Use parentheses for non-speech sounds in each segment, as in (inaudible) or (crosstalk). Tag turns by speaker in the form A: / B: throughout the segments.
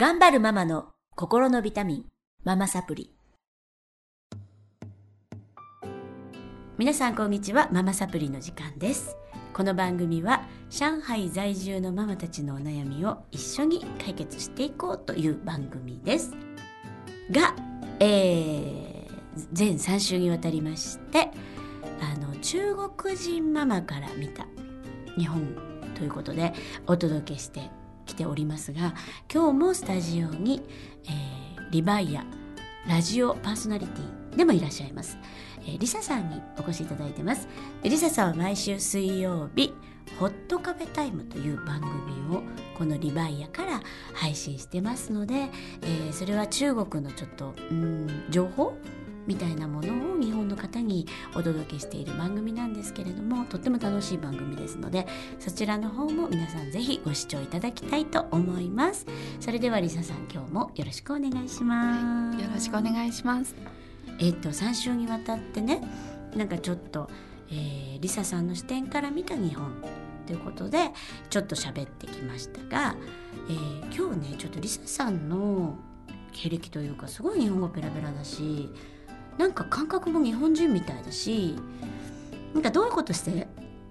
A: 頑張るママの心のビタミン、ママサプリ。皆さんこんにちは、ママサプリの時間です。この番組は上海在住のママたちのお悩みを一緒に解決していこうという番組です。が、えー、全3週にわたりまして、あの、中国人ママから見た日本ということでお届けしてきておりますが今日もスタジオに、えーリバイアラジオパーソナリティでもいらっしゃいます、えーリサさんにお越しいただいてます。でリサさんは毎週水曜日ホットカフェタイムという番組をこのリバイアから配信してますので、えーそれは中国のちょっとうん情報みたいなものを日本の方にお届けしている番組なんですけれどもとっても楽しい番組ですのでそちらの方も皆さんぜひご視聴いただきたいと思いますそれではリサさん今日もよろしくお願いします、
B: よろしくお願いします。
A: えっと3週にわたってねなんかちょっと、えーリサさんの視点から見た日本ということでちょっと喋ってきましたが、えー今日ねちょっとリサさんの経歴というかすごい日本語ペラペラだしなんか感覚も日本人みたいだしなんかどういうことして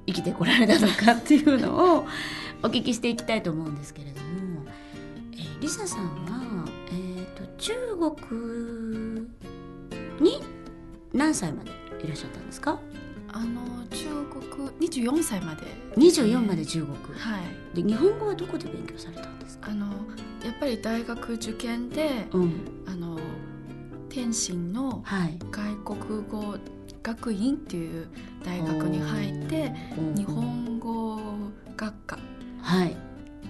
A: 生きてこられたのかっていうのを (laughs) お聞きしていきたいと思うんですけれども、えーリサさんは、えー、と中国に何歳までいらっしゃったんですか？
B: あの中国二十四歳まで。
A: 24まで中国、
B: はい。
A: で日本語はどこで勉強されたんですか？
B: あのやっぱり大学受験で
A: うん
B: あの天津の
A: はい。
B: 外国語学院っていう大学に入って
A: うん
B: 日本語学科
A: はい。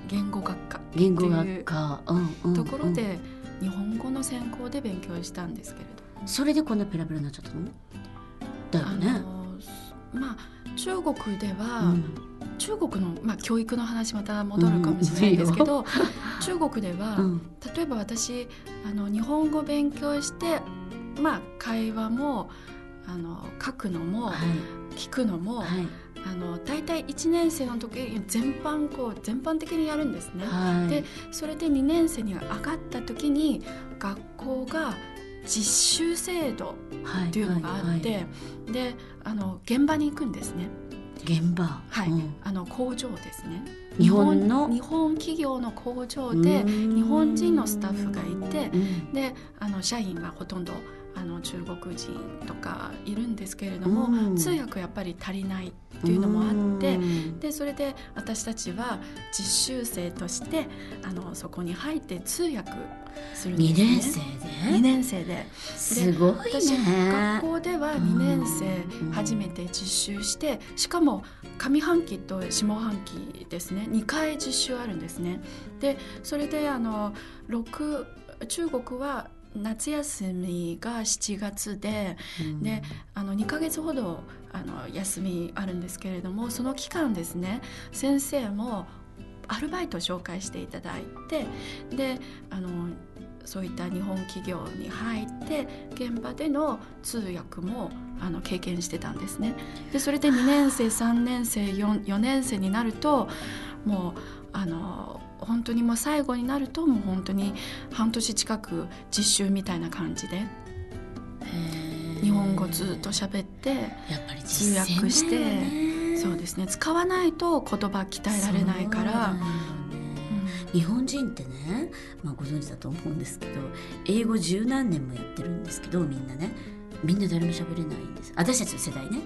B: 言語学科
A: 言語学科、うん
B: ところで日本語の専攻で勉強したんですけれど。
A: それでこんなペラペラになっちゃったの？だよ
B: あ
A: ね、
B: のまあ中国では、
A: うん。
B: 中国の、まあ、教育の話また戻るかもしれないんですけど、(laughs) 中国では、
A: うん。
B: 例えば私あの日本語勉強して、まあ、会話もあの書くのも、
A: はい。
B: 聞くのも、
A: はい。
B: あの大体1年生の時全般こう全般的にやるんですね。
A: はい。
B: でそれで2年生に上がった時に学校が実習制度
A: はい
B: っていうのがあって、
A: はいはい。
B: であの現場に行くんですね。
A: 現場。
B: はい。
A: うん。
B: あの工場ですね。
A: 日本の？
B: 日本企業の工場で
A: うん。
B: 日本人のスタッフがいて
A: うん。
B: であの社員はほとんどあの中国人とかいるんですけれども、
A: うん。
B: 通訳やっぱり足りないっていうのもあって
A: うん。
B: でそれで私たちは実習生としてあのそこに入って通訳するんです
A: 二
B: ね。
A: 年生
B: 2
A: で
B: 年生で。
A: すごい
B: 私
A: ね
B: 学校では2年
A: うん
B: 生初めて実習してしかも上半期と下半期ですね。2回実習あるんですね。でそれであの6中国は夏休みが7月で
A: うん
B: であの2ヶ月ほどあの休みあるんですけれどもその期間ですね先生もアルバイトを紹介していただいてであのそういった日本企業に入って現場での通訳もあの経験してたんですね。でそれで2年生3年生 4, 4年生になるともうあの本当にもう最後になるともう本当に半年近く実習みたいな感じで日本語ずっと喋って
A: やっぱり
B: 通訳して
A: ね
B: そうですね。使わないと言葉鍛えられないから。
A: 日本人ってね、まあ、ご存知だと思うんですけど英語十何年もやってるんですけどみんなね。みんな誰も喋れないんです。私たちの世代ね。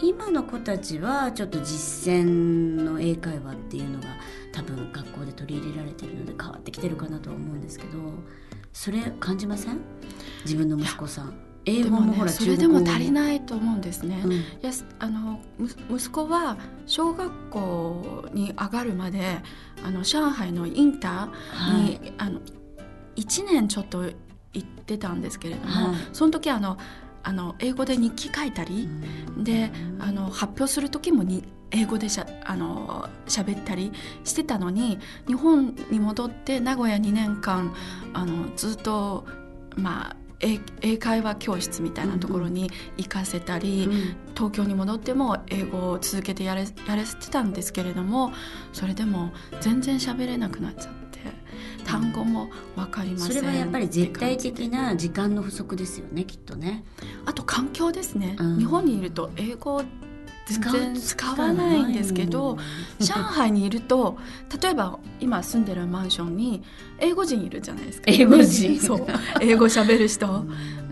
A: 今の子たちはちょっと実践の英会話っていうのが多分学校で取り入れられてるので変わってきてるかなとは思うんですけどそれ感じません？自分の息子さん。英
B: で
A: 語もほら
B: それでも足り
A: い、
B: ないと思うんですね。
A: うん。
B: いやすあのむ息子は小学校に上がるまであの上海のインターに、
A: はい。
B: あの1年ちょっと行ってたんですけれども、
A: はい。
B: その時あのあの英語で日記書いたり、であの発表する時もに英語でしゃあの喋ったりしてたのに日本に戻って名古屋2年間あのずっとまあ英英会話教室みたいなところに行かせたり、
A: うん。
B: 東京に戻っても英語を続けてやれやれてたんですけれどもそれでも全然喋れなくなっちゃって単語も分かりません、
A: それはやっぱり絶対的な時間の不足ですよねきっとね。
B: あと環境ですね、
A: うん。
B: 日本にいると英語使わないんですけど上海にいると例えば今住んでるマンションに英語人いるじゃないですか。
A: 英語人。
B: そう。英語喋る人。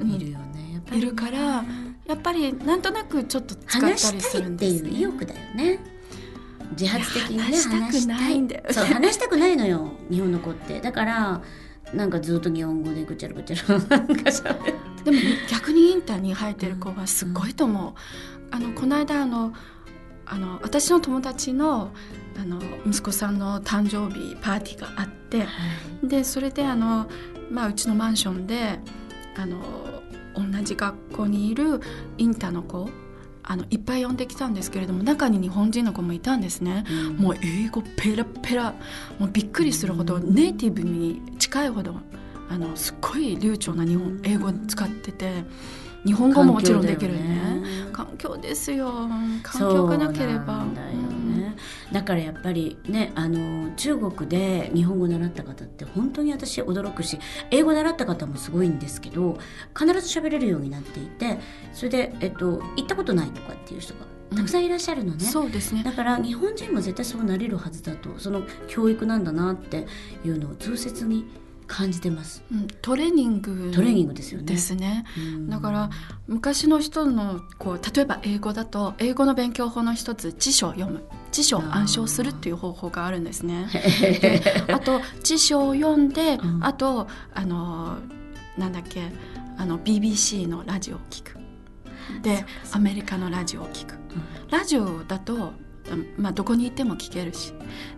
A: うん。いるよね。
B: いるからやっぱりなんとなくちょっと使ったりするんです、
A: ていう意
B: ね、
A: 欲だよね。自発的にね
B: 話したくないんだよ
A: そう話したくないのよ日本の子って。だからなんかずっと日本語でぐちゃらぐちゃらなんか喋って
B: でも逆にインターに入ってる子はすごいと思う。あのこの間あのあの私の友達のあの息子さんの誕生日パーティーがあってでそれであの、まあ、うちのマンションであの同じ学校にいるインターの子あのいっぱい呼んできたんですけれども中に日本人の子もいたんですね。もう英語ペラペラもうびっくりするほどネイティブに近いほどあのすっごい流暢な日本英語を使ってて日本語ももちろんできるね。環境ですよ。環境がなければ。
A: だよね、だからやっぱりねあの中国で日本語習った方って本当に私驚くし英語習った方もすごいんですけど必ず喋れるようになっていてそれで、えっと、行ったことないとかっていう人がたくさんいらっしゃるのね、
B: そうですね。
A: だから日本人も絶対そうなれるはずだとその教育なんだなっていうのを痛切に感じてます。
B: うんトレーニング
A: トレーニングですよね。
B: ですね。
A: うん。
B: だから昔の人のこう例えば英語だと英語の勉強法の一つ辞書を読む。辞書を暗唱するっていう方法があるんですね。であと辞書を読んで、
A: うん。
B: あとあのなんだっけあの BBC のラジオを聞く。でアメリカのラジオを聞く。ラジオだと、まあ、どこにいても聞けるし。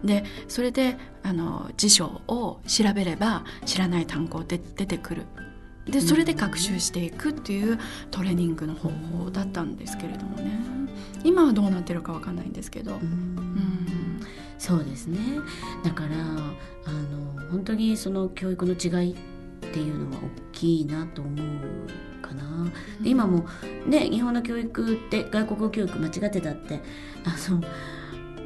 B: でそれであの辞書を調べれば知らない単語で出てくる。でそれで学習していくっていうトレーニングの方法だったんですけれどもね。今はどうなってるかわかんないんですけど、
A: うそうですね。だからあの本当にその教育の違いっていうのは大きいなと思うかな。で今もね日本の教育って外国語教育間違ってたってあの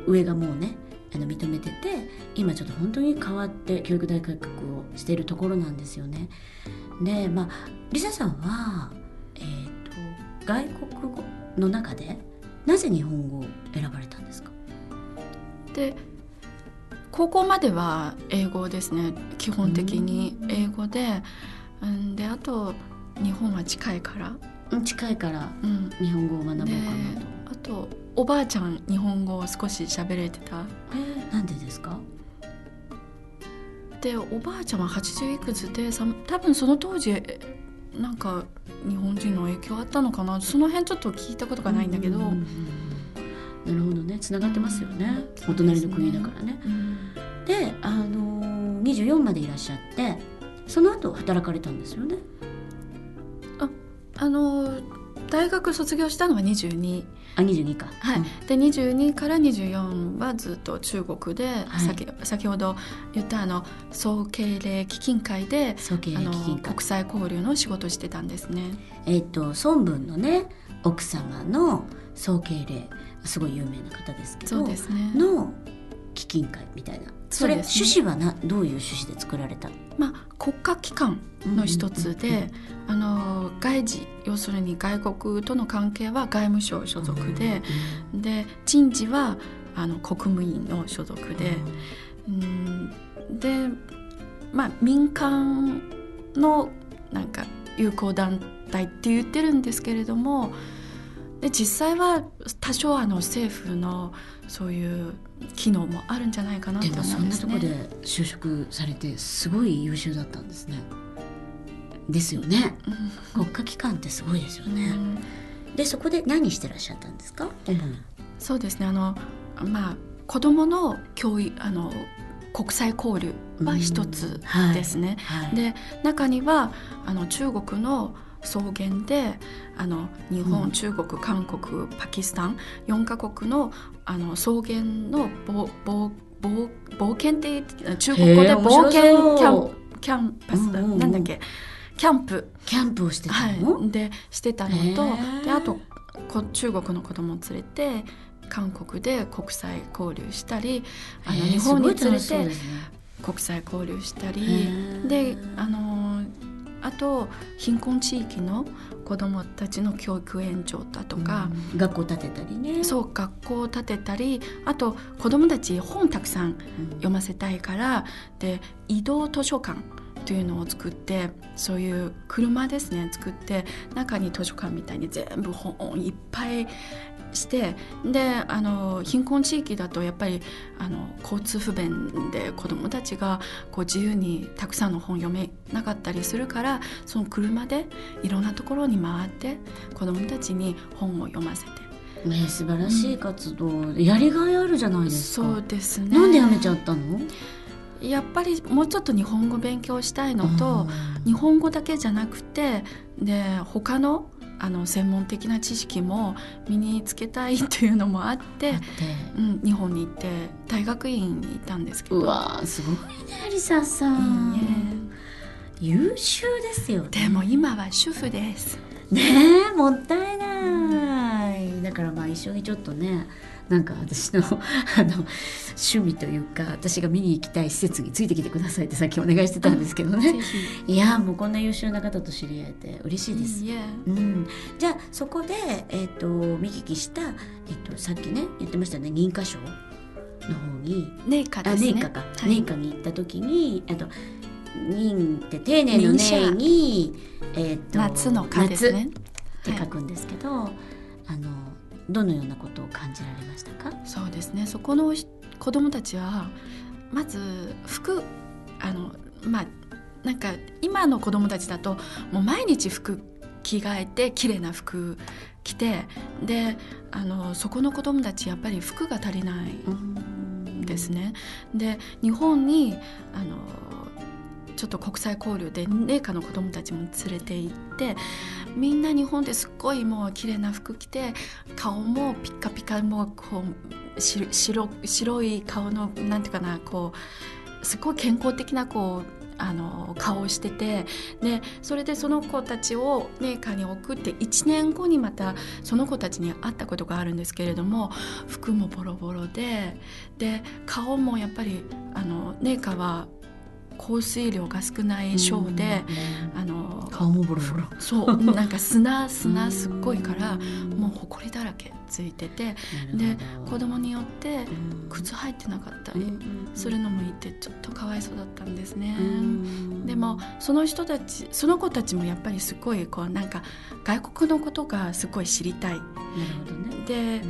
A: 上がもうねあの認めてて今ちょっと本当に変わって教育大改革をしているところなんですよね。でまあリサさんは、えー、と外国語の中でなぜ日本語を選ばれたんですか？
B: で高校までは英語ですね。基本的に英語で、うん、であと日本は近いから、
A: 近いから
B: うん、
A: 日本語を学ぼうかな
B: で
A: と。
B: あとおばあちゃん日本語を少し喋れてた？
A: えーなんでですか？
B: でおばあちゃんは80いくつでさ多分その当時えなんか日本人の影響あったのかな？その辺ちょっと聞いたことがないんだけど、
A: ううんなるほどね。つながってますよね、お隣の国だからね。
B: うん。
A: で、あのー、24までいらっしゃってその後働かれたんですよね。
B: あの大学卒業したのは22
A: あ22か。
B: はい、
A: うん。
B: で22から24はずっと中国で、
A: はい。
B: 先先ほど言ったあの総経例基金会で
A: 総経理基金会。
B: 国際交流の仕事をしてたんですね。
A: えっ、と孫文のね奥様の総経理すごい有名な方ですけど
B: そうですね。
A: の基金会みたいな。それ
B: ね。
A: 趣旨はなどういう趣旨で作られた？
B: まあ国家機関の一つで、あの外事要するに外国との関係は外務省所属で、で人事はあの国務院の所属で、うんでまあ民間のなんか友好団体って言ってるんですけれどもで実際は多少あの政府のそういう機能もあるんじゃないかなと
A: でもそ
B: 思うんですね。
A: んなとこで就職されてすごい優秀だったんですね。ですよね。国家機関ってすごいですよ
B: うん
A: ね。でそこで何してらっしゃったんですか？
B: そうですねあのまあ子どもの教育あの国際交流は一つですね。
A: はい。
B: で中にはあの中国の草原であの日本、
A: うん
B: 中国韓国パキスタン4カ国のあの草原の冒冒冒冒険って中国語で冒険キャンキャンパス、
A: うんうんうん
B: なんだっけ？キャンプ、
A: キャンプをしてた
B: は
A: の？
B: い、でしてたのとであとこ中国の子供を連れて韓国で国際交流したりあの日本に連れて国際交流したりであのあと貧困地域の子どもたちの教育援助だとか、
A: うん。学校建てたりね。
B: そう学校を建てたりあと子どもたち本たくさん。読ませたいからで移動図書館というのを作ってそういう車ですね作って中に図書館みたいに全部本をいっぱいしてであの貧困地域だとやっぱりあの交通不便で子どもたちがこう自由にたくさんの本読めなかったりするからその車でいろんなところに回って子どもたちに本を読ませて。
A: ね素晴らしい活動、やりがいあるじゃないですか。
B: そうですね。
A: なんでやめちゃったの？
B: やっぱりもうちょっと日本語勉強したいのと日本語だけじゃなくてで他のあの専門的な知識も身につけたいというのもあってうん、日本に行って大学院に行ったんですけど。
A: うわーすごいねリサさん、
B: ね
A: 優秀ですよね。
B: でも今は主婦です。
A: ねえもったいない。だからまあ一緒にちょっとねなんか私の (laughs) あの趣味というか私が見に行きたい施設についてきてくださいってさっきお願いしてたんですけど
B: ぜ
A: ね
B: ひ。
A: いやもうこんな優秀な方と知り合えて嬉しいです。うん、じゃあそこで、えー、と見聞きした、えー、とさっきね言ってましたね認可証の方に。
B: 年家
A: あ
B: ですね。
A: 年家か、
B: はい。
A: 年家に行った時にあと認って丁寧の
B: 認者
A: 年に、えー、と
B: 夏の
A: 夏って書くんですけど、あのどのようなことを感じられましたか？
B: そうですねそこの子供たちはまず服あのまあなんか今の子供たちだともう毎日服着替えて綺麗な服着てであのそこの子供たちやっぱり服が足りないんですね。で日本にあのちょっと国際交流で麗華の子供たちも連れて行ってみんな日本ですっごいもう綺麗な服着て顔もピッカピカもうこう白白い顔のなんていうかなこうすごい健康的なこうあの顔をしててでそれでその子たちをメーカーに送って1年後にまたその子たちに会ったことがあるんですけれども服もボロボロでで顔もやっぱりあのメーカーは降水量が少ない省で、あの
A: 顔もボロボロ。
B: そうなんか砂 (laughs) 砂すっごいからもう埃だらけついててで子供によって靴履いてなかったりするのもいてちょっとかわいそうだったんですね。でもその人たちその子たちもやっぱりすごいこうなんか外国のことがすごい知りたい。
A: なるほどね。
B: で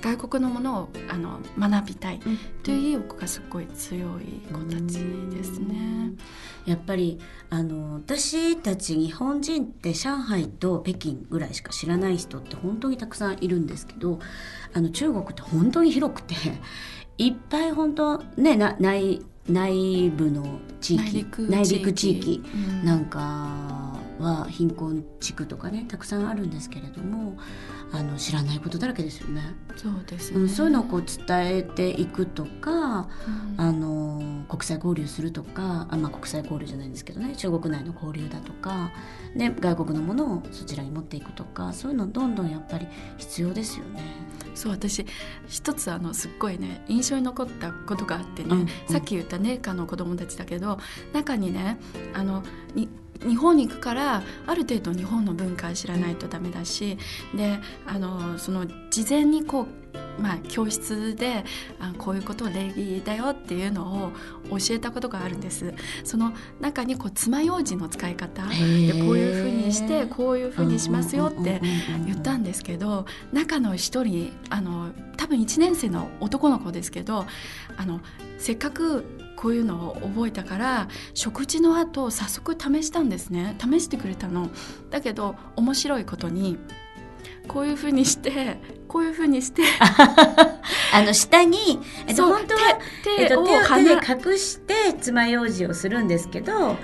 B: 外国のものをあの学びたい。という意欲がすごい強い子たちですね。
A: やっぱりあの私たち日本人って上海と北京ぐらいしか知らない人って本当にたくさんいるんですけどあの中国って本当に広くて (laughs) いっぱい本当ねな内内部の地域。
B: 内陸
A: 地域
B: うん。
A: なんかは貧困地区とかねたくさんあるんですけれどもあの知らないことだらけですよね。
B: そうですね、
A: うん、そういうのをこう伝えていくとか
B: うん
A: あの国際交流するとかあ、まあ、国際交流じゃないんですけどね中国内の交流だとか、ね、外国のものをそちらに持っていくとかそういうのどんどんやっぱり必要ですよね。
B: そう私一つあのすっごいね印象に残ったことがあってね、
A: うんうん
B: さっき言ったネーカの子供たちだけど中にねあのに日本に行くからある程度日本の文化知らないとダメだしであのその事前にこう、まあ、教室であこういうことを礼儀だよっていうのを教えたことがあるんです。その中にこう爪楊枝の使い方でこういうふうにしてこういうふうにしますよって言ったんですけど中の一人あの多分1年生の男の子ですけどあのせっかくこういうのを覚えたから食事の後早速試したんですね。試してくれたの。だけど面白いことにこういうふうにしてこういうふうにして (laughs)
A: あの下に、えっと、本当は、えっと、
B: 手を
A: 手隠して爪楊枝をするんですけど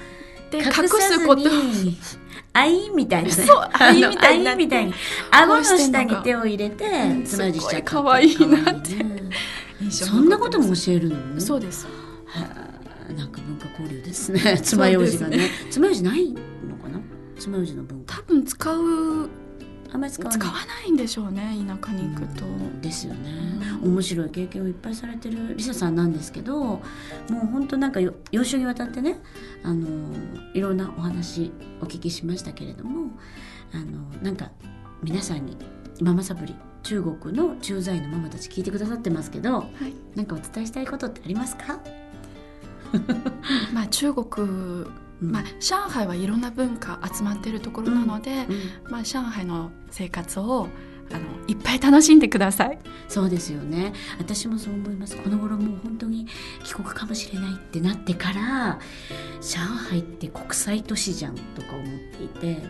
B: で隠
A: 隠さず
B: すこと
A: にあいみたいなね。(laughs)
B: そうあいみたいにな
A: みたいに顎の下に手を入れて
B: うん
A: 爪楊枝しちゃった
B: すごい可愛いなって。
A: 可愛いね
B: 印象
A: そんなことも教えるの？
B: そうです。
A: はあなんか文化交流ですね。(laughs) 爪楊枝がね。爪楊枝ないのかな？爪楊枝の文化。
B: 多分使う
A: あんまり使わない。
B: 使わないんでしょうね田舎に行くと。
A: うん。ですよね、
B: うん。
A: 面白い経験をいっぱいされてるリサさんなんですけどもう本当なんかよ幼少にわたってねあのいろんなお話お聞きしましたけれどもあのなんか皆さんにママサプリ中国の駐在員のママたち聞いてくださってますけど
B: はい。
A: なんかお伝えしたいことってありますか、(laughs)
B: まあ、中国、
A: うん。
B: まあ、上海はいろんな文化集まっているところなので、
A: うん。
B: まあ、上海の生活をあのいっぱい楽しんでください。
A: そうですよね。私もそう思います。この頃もう本当に帰国かもしれないってなってから上海って国際都市じゃんとか思っていて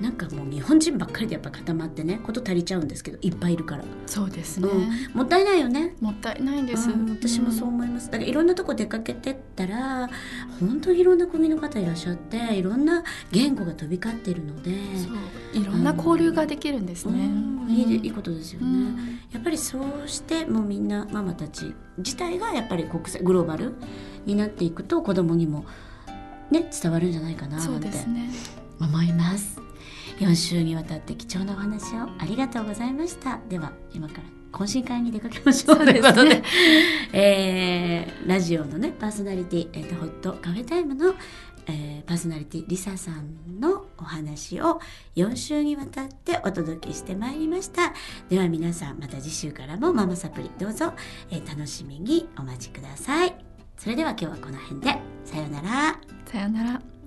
A: なんかもう日本人ばっかりでやっぱ固まってねこと足りちゃうんですけどいっぱいいるから。
B: そうですね、
A: うん。もったいないよね。
B: もったいないんです、
A: うん私もそう思います。だからいろんなとこ出かけてったら本当にいろんな国の方いらっしゃっていろんな言語が飛び交ってるので
B: そう。いろんな交流ができるんですね。
A: うん。いいでいいことですよね、
B: うん。
A: やっぱりそうしてもうみんなママたち自体がやっぱり国際グローバルになっていくと子供にもね伝わるんじゃないかな
B: そう
A: なんて。思います4週にわたって貴重なお話をありがとうございました。では今から懇親会に出かけましょうということで。
B: ね (laughs)
A: えーラジオのねパーソナリティ、えーとホットカフェタイムの、えーパーソナリティリサさんのお話を4週にわたってお届けしてまいりました。では皆さんまた次週からもママサプリどうぞ、えー楽しみにお待ちください。それでは今日はこの辺で。さようなら。
B: さよなら。